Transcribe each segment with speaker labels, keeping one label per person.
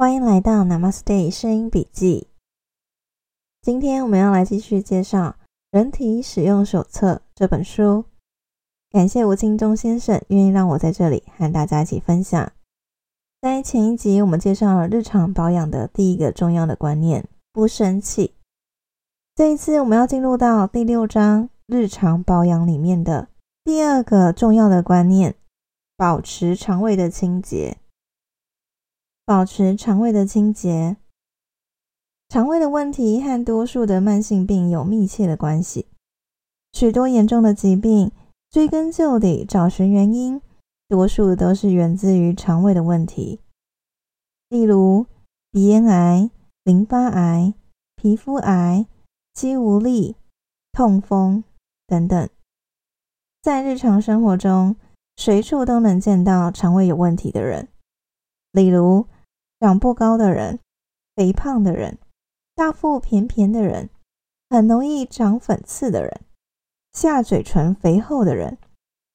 Speaker 1: 欢迎来到 Namaste 声音笔记。今天我们要来继续介绍《人体使用手册》这本书。感谢吴清忠先生愿意让我在这里和大家一起分享。在前一集，我们介绍了日常保养的第一个重要的观念：不生气。这一次，我们要进入到第六章日常保养里面的第二个重要的观念：保持肠胃的清洁。保持肠胃的清洁，肠胃的问题和多数的慢性病有密切的关系。许多严重的疾病，追根究底找寻原因，多数都是源自于肠胃的问题。例如鼻咽癌、淋巴癌、皮肤癌、肌无力、痛风等等，在日常生活中随处都能见到肠胃有问题的人，例如。长不高的人、肥胖的人、大腹便便的人、很容易长粉刺的人、下嘴唇肥厚的人、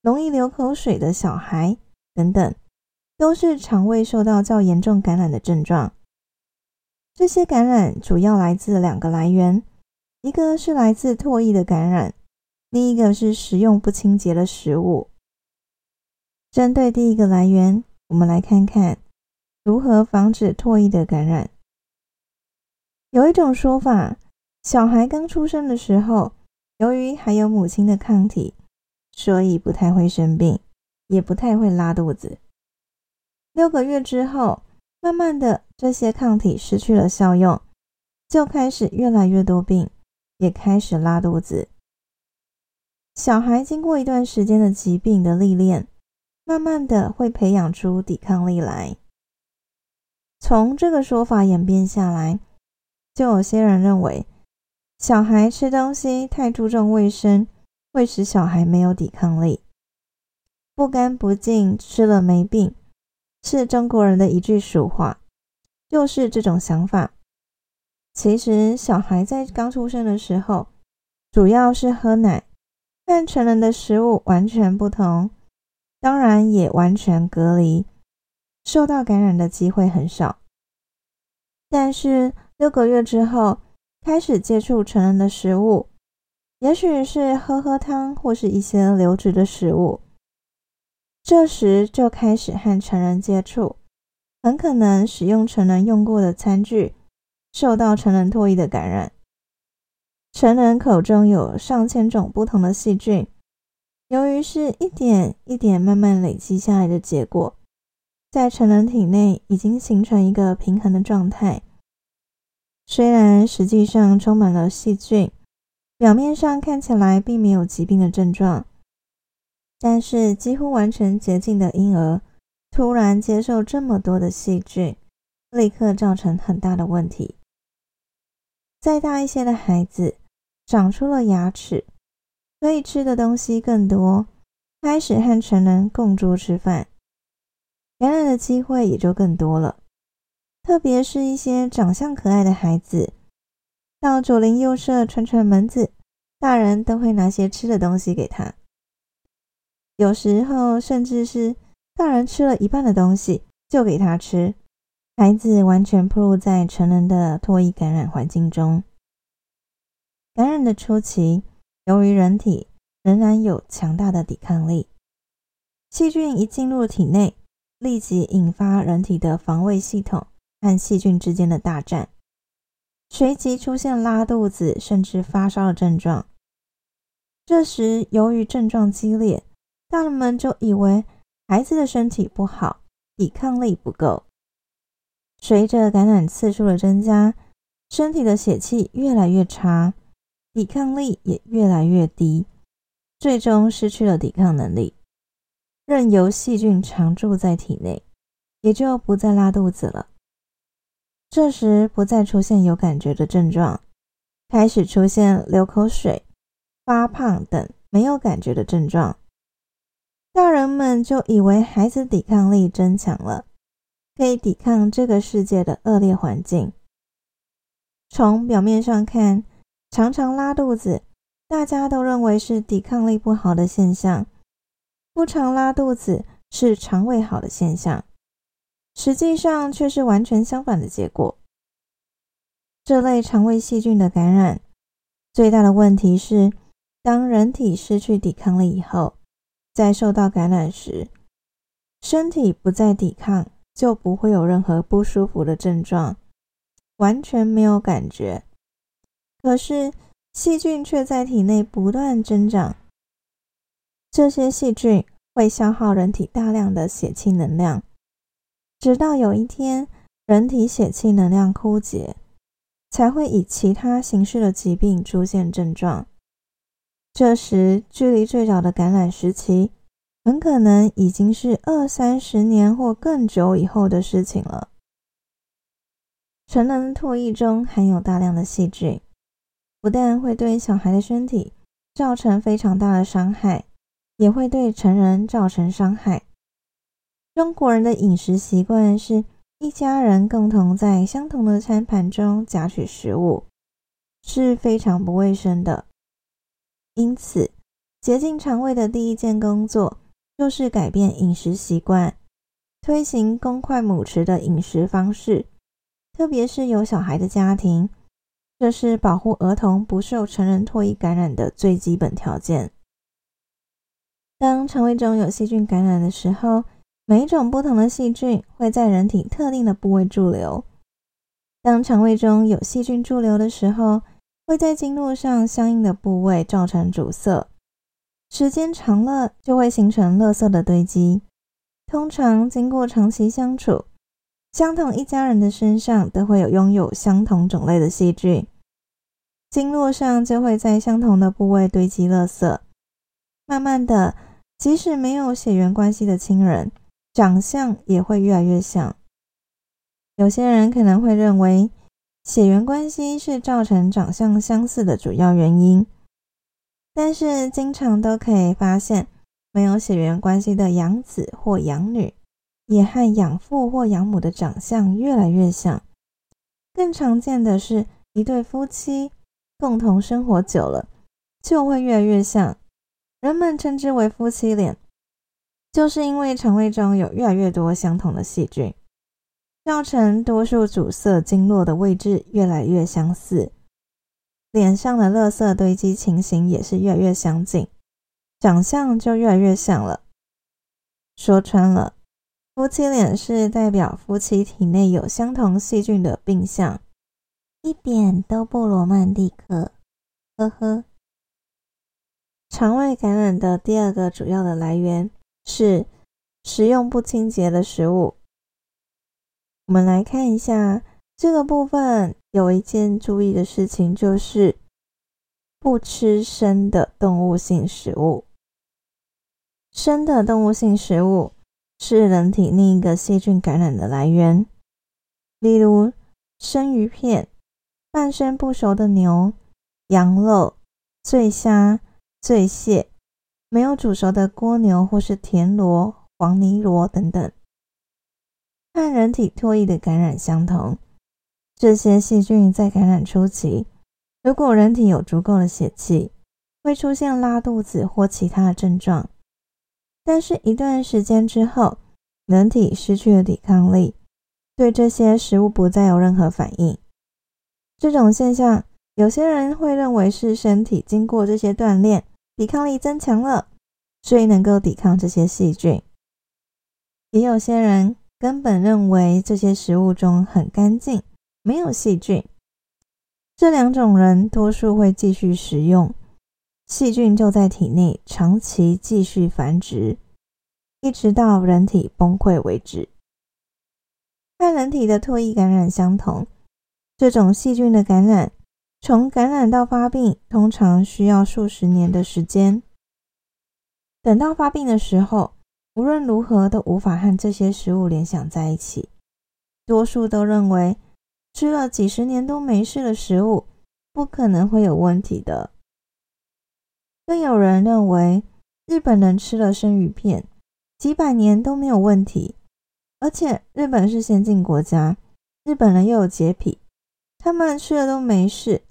Speaker 1: 容易流口水的小孩等等，都是肠胃受到较严重感染的症状。这些感染主要来自两个来源，一个是来自唾液的感染，另一个是食用不清洁的食物。针对第一个来源，我们来看看。如何防止唾液的感染？有一种说法，小孩刚出生的时候，由于还有母亲的抗体，所以不太会生病，也不太会拉肚子。六个月之后，慢慢的这些抗体失去了效用，就开始越来越多病，也开始拉肚子。小孩经过一段时间的疾病的历练，慢慢的会培养出抵抗力来。从这个说法演变下来，就有些人认为，小孩吃东西太注重卫生，会使小孩没有抵抗力，不干不净吃了没病，是中国人的一句俗话，就是这种想法。其实，小孩在刚出生的时候，主要是喝奶，和成人的食物完全不同，当然也完全隔离。受到感染的机会很少，但是六个月之后开始接触成人的食物，也许是喝喝汤或是一些流质的食物，这时就开始和成人接触，很可能使用成人用过的餐具，受到成人唾液的感染。成人口中有上千种不同的细菌，由于是一点一点慢慢累积下来的结果。在成人体内已经形成一个平衡的状态，虽然实际上充满了细菌，表面上看起来并没有疾病的症状，但是几乎完全洁净的婴儿突然接受这么多的细菌，立刻造成很大的问题。再大一些的孩子长出了牙齿，可以吃的东西更多，开始和成人共桌吃饭。感染的机会也就更多了，特别是一些长相可爱的孩子，到左邻右舍串串门子，大人都会拿些吃的东西给他。有时候甚至是大人吃了一半的东西就给他吃，孩子完全暴露在成人的唾液感染环境中。感染的初期，由于人体仍然有强大的抵抗力，细菌一进入体内。立即引发人体的防卫系统和细菌之间的大战，随即出现拉肚子甚至发烧的症状。这时，由于症状激烈，大人们就以为孩子的身体不好，抵抗力不够。随着感染次数的增加，身体的血气越来越差，抵抗力也越来越低，最终失去了抵抗能力。任由细菌常住在体内，也就不再拉肚子了。这时不再出现有感觉的症状，开始出现流口水、发胖等没有感觉的症状。大人们就以为孩子抵抗力增强了，可以抵抗这个世界的恶劣环境。从表面上看，常常拉肚子，大家都认为是抵抗力不好的现象。不常拉肚子是肠胃好的现象，实际上却是完全相反的结果。这类肠胃细菌的感染，最大的问题是，当人体失去抵抗力以后，在受到感染时，身体不再抵抗，就不会有任何不舒服的症状，完全没有感觉。可是细菌却在体内不断增长，这些细菌会消耗人体大量的血气能量，直到有一天人体血气能量枯竭，才会以其他形式的疾病出现症状。这时，距离最早的感染时期，很可能已经是二三十年或更久以后的事情了。成人唾液中含有大量的细菌。不但会对小孩的身体造成非常大的伤害，也会对成人造成伤害。中国人的饮食习惯是一家人共同在相同的餐盘中夹取食物，是非常不卫生的。因此，洁净肠胃的第一件工作就是改变饮食习惯，推行公筷母匙的饮食方式，特别是有小孩的家庭。这是保护儿童不受成人唾液感染的最基本条件。当肠胃中有细菌感染的时候，每一种不同的细菌会在人体特定的部位驻留。当肠胃中有细菌驻留的时候，会在经络上相应的部位造成阻塞，时间长了就会形成垃圾的堆积。通常经过长期相处。相同一家人的身上都会有拥有相同种类的细菌，经络上就会在相同的部位堆积垃圾。慢慢的，即使没有血缘关系的亲人，长相也会越来越像。有些人可能会认为，血缘关系是造成长相相似的主要原因，但是经常都可以发现，没有血缘关系的养子或养女。也和养父或养母的长相越来越像。更常见的是，一对夫妻共同生活久了，就会越来越像。人们称之为夫妻脸，就是因为肠胃中有越来越多相同的细菌，造成多数阻塞经络的位置越来越相似，脸上的垃圾堆积情形也是越来越相近，长相就越来越像了。说穿了。夫妻脸是代表夫妻体内有相同细菌的病象，一点都不罗曼蒂克。呵呵。肠胃感染的第二个主要的来源是食用不清洁的食物。我们来看一下这个部分，有一件注意的事情就是不吃生的动物性食物。生的动物性食物。是人体另一个细菌感染的来源，例如生鱼片、半生不熟的牛、羊肉、醉虾、醉蟹、没有煮熟的蜗牛或是田螺、黄泥螺等等，和人体唾液的感染相同。这些细菌在感染初期，如果人体有足够的血气，会出现拉肚子或其他的症状。但是，一段时间之后，人体失去了抵抗力，对这些食物不再有任何反应。这种现象，有些人会认为是身体经过这些锻炼，抵抗力增强了，所以能够抵抗这些细菌。也有些人根本认为这些食物中很干净，没有细菌。这两种人，多数会继续食用。细菌就在体内长期继续繁殖，一直到人体崩溃为止。和人体的唾液感染相同，这种细菌的感染，从感染到发病，通常需要数十年的时间。等到发病的时候，无论如何都无法和这些食物联想在一起。多数都认为，吃了几十年都没事的食物，不可能会有问题的。更有人认为，日本人吃了生鱼片，几百年都没有问题。而且日本是先进国家，日本人又有洁癖，他们吃了都没事。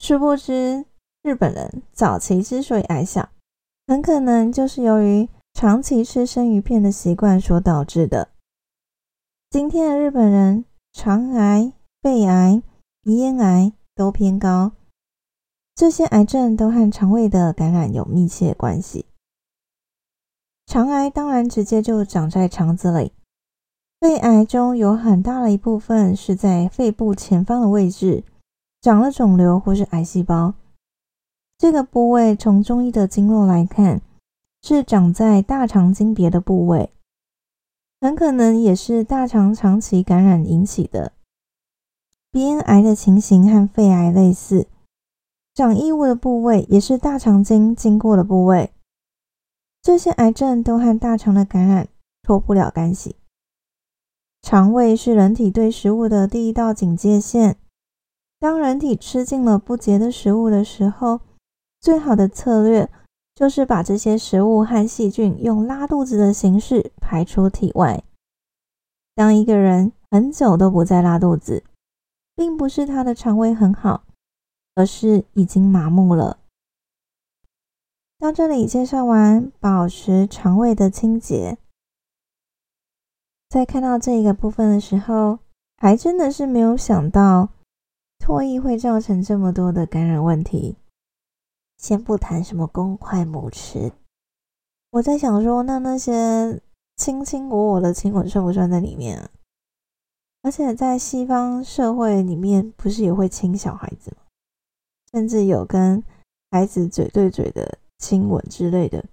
Speaker 1: 殊不知，日本人早期之所以矮小，很可能就是由于长期吃生鱼片的习惯所导致的。今天的日本人，肠癌、肺癌、鼻咽癌都偏高，这些癌症都和肠胃的感染有密切关系。肠癌当然直接就长在肠子里，肺癌中有很大的一部分是在肺部前方的位置长了肿瘤或是癌细胞。这个部位从中医的经络来看，是长在大肠经别的部位。很可能也是大肠长期感染引起的。鼻咽癌的情形和肺癌类似，长异物的部位也是大肠经经过的部位。这些癌症都和大肠的感染脱不了干系。肠胃是人体对食物的第一道警戒线。当人体吃进了不洁的食物的时候，最好的策略。就是把这些食物和细菌用拉肚子的形式排出体外。当一个人很久都不再拉肚子，并不是他的肠胃很好，而是已经麻木了。到这里介绍完保持肠胃的清洁，在看到这个部分的时候，还真的是没有想到唾液会造成这么多的感染问题。先不谈什么公筷母匙，我在想说，那那些卿卿我我的亲吻算不算在里面啊？而且在西方社会里面，不是也会亲小孩子吗？甚至有跟孩子嘴对嘴的亲吻之类的。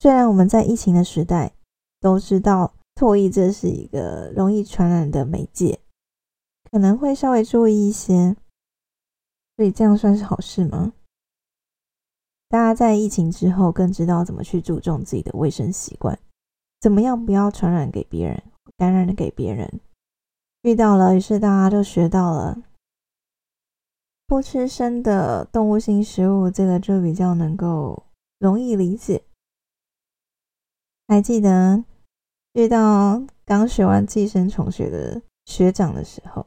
Speaker 1: 虽然我们在疫情的时代都知道唾液这是一个容易传染的媒介，可能会稍微注意一些，所以这样算是好事吗？大家在疫情之后更知道怎么去注重自己的卫生习惯，怎么样不要传染给别人，感染给别人。遇到了，于是大家就学到了不吃生的动物性食物，这个就比较能够容易理解。还记得遇到刚学完寄生虫学的学长的时候，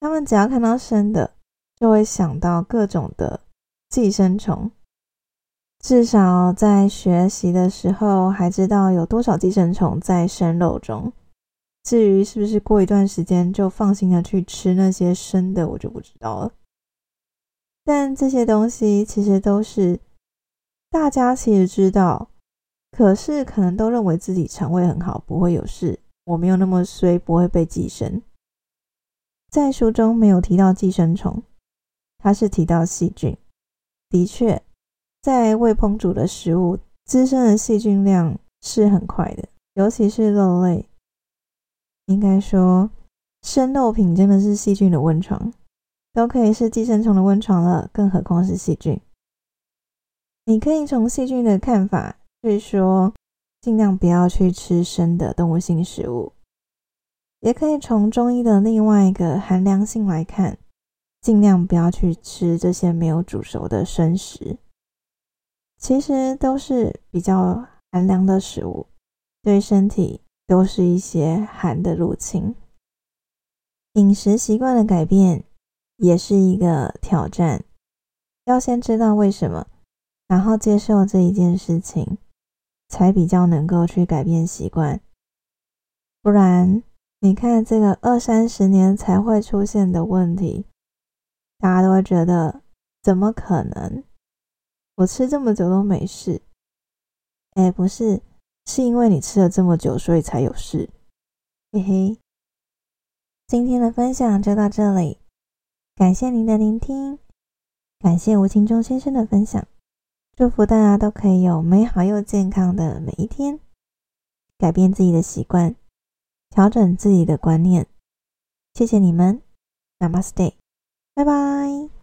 Speaker 1: 他们只要看到生的，就会想到各种的。寄生虫，至少在学习的时候还知道有多少寄生虫在生肉中。至于是不是过一段时间就放心的去吃那些生的，我就不知道了。但这些东西其实都是大家其实知道，可是可能都认为自己肠胃很好，不会有事。我没有那么衰，不会被寄生。在书中没有提到寄生虫，它是提到细菌。的确，在未烹煮的食物滋生的细菌量是很快的，尤其是肉类。应该说，生肉品真的是细菌的温床，都可以是寄生虫的温床了，更何况是细菌。你可以从细菌的看法去说，尽量不要去吃生的动物性食物；也可以从中医的另外一个寒凉性来看。尽量不要去吃这些没有煮熟的生食，其实都是比较寒凉的食物，对身体都是一些寒的入侵。饮食习惯的改变也是一个挑战，要先知道为什么，然后接受这一件事情，才比较能够去改变习惯。不然，你看这个二三十年才会出现的问题。大家都会觉得，怎么可能？我吃这么久都没事。哎，不是，是因为你吃了这么久，所以才有事。嘿嘿。今天的分享就到这里，感谢您的聆听，感谢吴清忠先生的分享，祝福大家都可以有美好又健康的每一天，改变自己的习惯，调整自己的观念。谢谢你们，Namaste。拜拜。